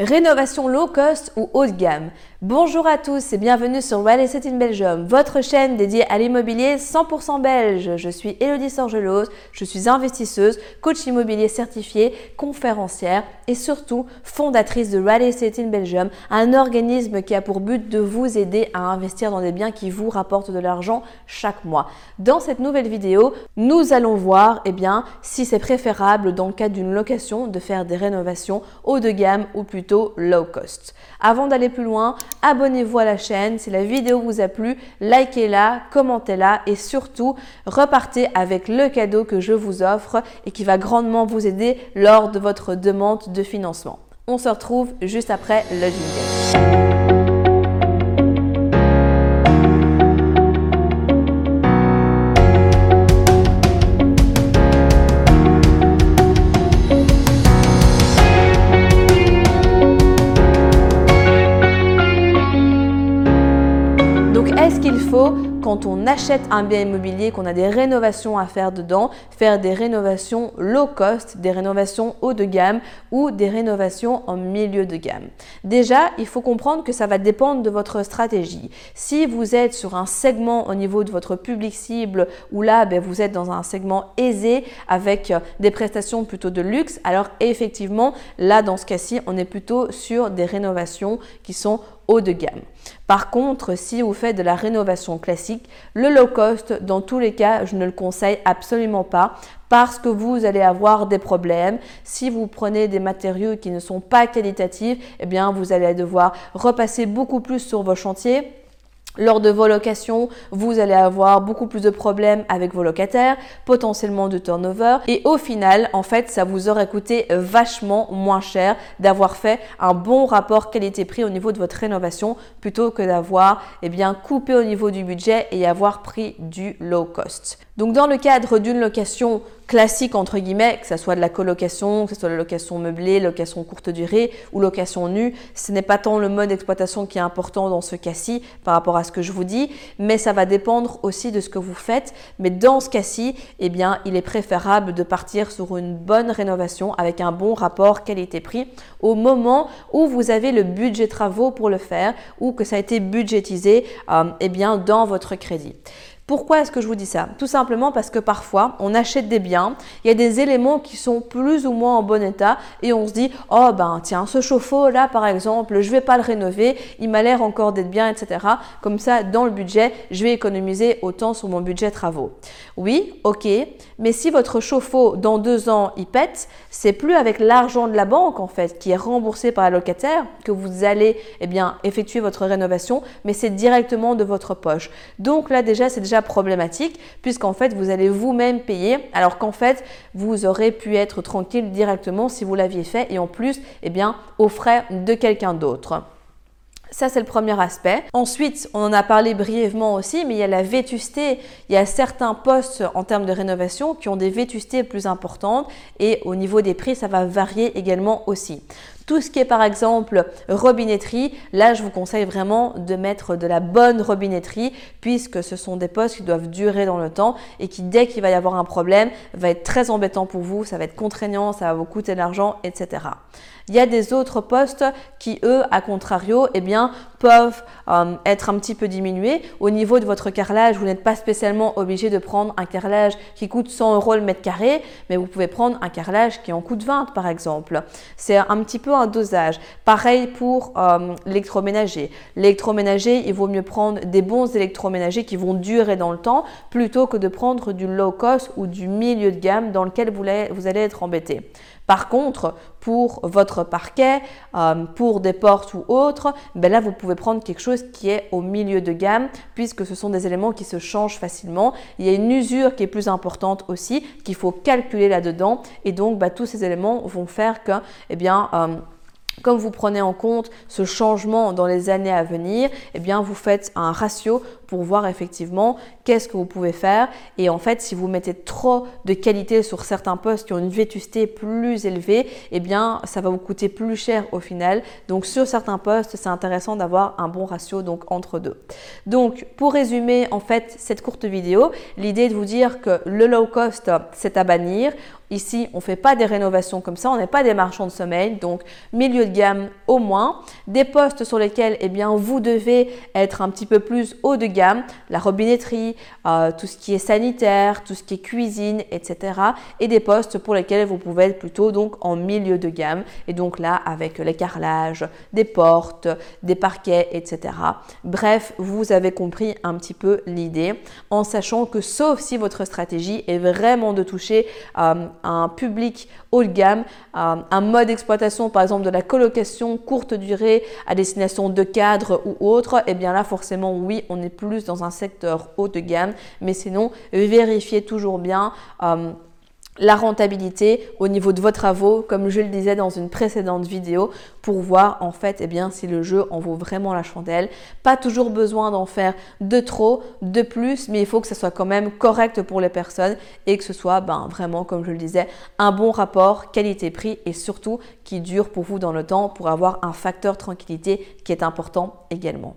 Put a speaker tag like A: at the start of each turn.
A: Rénovation low cost ou haut de gamme Bonjour à tous et bienvenue sur Real Estate in Belgium, votre chaîne dédiée à l'immobilier 100% belge. Je suis Elodie Sorgelos, je suis investisseuse, coach immobilier certifié, conférencière et surtout fondatrice de Real Estate in Belgium, un organisme qui a pour but de vous aider à investir dans des biens qui vous rapportent de l'argent chaque mois. Dans cette nouvelle vidéo, nous allons voir eh bien, si c'est préférable dans le cadre d'une location de faire des rénovations haut de gamme ou plutôt low cost. Avant d'aller plus loin, abonnez-vous à la chaîne. Si la vidéo vous a plu, likez-la, commentez-la et surtout repartez avec le cadeau que je vous offre et qui va grandement vous aider lors de votre demande de financement. On se retrouve juste après le jingle. Donc est-ce qu'il faut quand on achète un bien immobilier, qu'on a des rénovations à faire dedans, faire des rénovations low cost, des rénovations haut de gamme ou des rénovations en milieu de gamme. Déjà, il faut comprendre que ça va dépendre de votre stratégie. Si vous êtes sur un segment au niveau de votre public cible où là, ben, vous êtes dans un segment aisé avec des prestations plutôt de luxe, alors effectivement, là, dans ce cas-ci, on est plutôt sur des rénovations qui sont haut de gamme. Par contre, si vous faites de la rénovation classique, le low cost, dans tous les cas, je ne le conseille absolument pas parce que vous allez avoir des problèmes. Si vous prenez des matériaux qui ne sont pas qualitatifs, eh bien, vous allez devoir repasser beaucoup plus sur vos chantiers lors de vos locations, vous allez avoir beaucoup plus de problèmes avec vos locataires, potentiellement de turnover. Et au final, en fait, ça vous aurait coûté vachement moins cher d'avoir fait un bon rapport qualité-prix au niveau de votre rénovation plutôt que d'avoir eh bien, coupé au niveau du budget et avoir pris du low cost. Donc dans le cadre d'une location classique entre guillemets, que ce soit de la colocation, que ce soit la location meublée, location courte durée ou location nue, ce n'est pas tant le mode d'exploitation qui est important dans ce cas-ci par rapport à ce que je vous dis, mais ça va dépendre aussi de ce que vous faites. Mais dans ce cas-ci, eh bien, il est préférable de partir sur une bonne rénovation avec un bon rapport qualité-prix au moment où vous avez le budget travaux pour le faire ou que ça a été budgétisé euh, eh dans votre crédit. Pourquoi est-ce que je vous dis ça? Tout simplement parce que parfois, on achète des biens, il y a des éléments qui sont plus ou moins en bon état et on se dit "Oh ben tiens, ce chauffe-eau là par exemple, je vais pas le rénover, il m'a l'air encore d'être bien, etc." Comme ça, dans le budget, je vais économiser autant sur mon budget travaux. Oui, ok, mais si votre chauffe-eau dans deux ans il pète, c'est plus avec l'argent de la banque en fait qui est remboursé par la locataire que vous allez eh bien effectuer votre rénovation, mais c'est directement de votre poche. Donc là déjà, c'est déjà problématique puisqu'en fait vous allez vous-même payer alors qu'en fait vous aurez pu être tranquille directement si vous l'aviez fait et en plus eh bien aux frais de quelqu'un d'autre. Ça, c'est le premier aspect. Ensuite, on en a parlé brièvement aussi, mais il y a la vétusté. Il y a certains postes en termes de rénovation qui ont des vétustés plus importantes et au niveau des prix, ça va varier également aussi. Tout ce qui est par exemple robinetterie, là je vous conseille vraiment de mettre de la bonne robinetterie puisque ce sont des postes qui doivent durer dans le temps et qui dès qu'il va y avoir un problème va être très embêtant pour vous, ça va être contraignant, ça va vous coûter de l'argent, etc. Il y a des autres postes qui, eux, à contrario, eh bien, peuvent euh, être un petit peu diminués. Au niveau de votre carrelage, vous n'êtes pas spécialement obligé de prendre un carrelage qui coûte 100 euros le mètre carré, mais vous pouvez prendre un carrelage qui en coûte 20 par exemple. C'est un petit peu un dosage. Pareil pour euh, l'électroménager. L'électroménager, il vaut mieux prendre des bons électroménagers qui vont durer dans le temps plutôt que de prendre du low cost ou du milieu de gamme dans lequel vous allez être embêté. Par contre, pour votre parquet, euh, pour des portes ou autres, ben là, vous pouvez prendre quelque chose qui est au milieu de gamme puisque ce sont des éléments qui se changent facilement. Il y a une usure qui est plus importante aussi qu'il faut calculer là-dedans et donc ben, tous ces éléments vont faire que, eh bien, euh, comme vous prenez en compte ce changement dans les années à venir, eh bien vous faites un ratio pour voir effectivement qu'est-ce que vous pouvez faire. Et en fait, si vous mettez trop de qualité sur certains postes qui ont une vétusté plus élevée, eh bien, ça va vous coûter plus cher au final. Donc, sur certains postes, c'est intéressant d'avoir un bon ratio donc entre deux. Donc, pour résumer en fait cette courte vidéo, l'idée de vous dire que le low cost, c'est à bannir. Ici, on ne fait pas des rénovations comme ça, on n'est pas des marchands de sommeil, donc milieu de gamme au moins. Des postes sur lesquels eh bien, vous devez être un petit peu plus haut de gamme, la robinetterie, euh, tout ce qui est sanitaire, tout ce qui est cuisine, etc. Et des postes pour lesquels vous pouvez être plutôt donc en milieu de gamme. Et donc là, avec les carrelages, des portes, des parquets, etc. Bref, vous avez compris un petit peu l'idée, en sachant que sauf si votre stratégie est vraiment de toucher euh, un public haut de gamme, un mode d'exploitation par exemple de la colocation courte durée à destination de cadres ou autres, et eh bien là forcément oui, on est plus dans un secteur haut de gamme, mais sinon vérifiez toujours bien. Euh, la rentabilité au niveau de vos travaux, comme je le disais dans une précédente vidéo, pour voir en fait eh bien, si le jeu en vaut vraiment la chandelle. Pas toujours besoin d'en faire de trop, de plus, mais il faut que ce soit quand même correct pour les personnes et que ce soit ben, vraiment, comme je le disais, un bon rapport qualité-prix et surtout qui dure pour vous dans le temps pour avoir un facteur tranquillité qui est important également.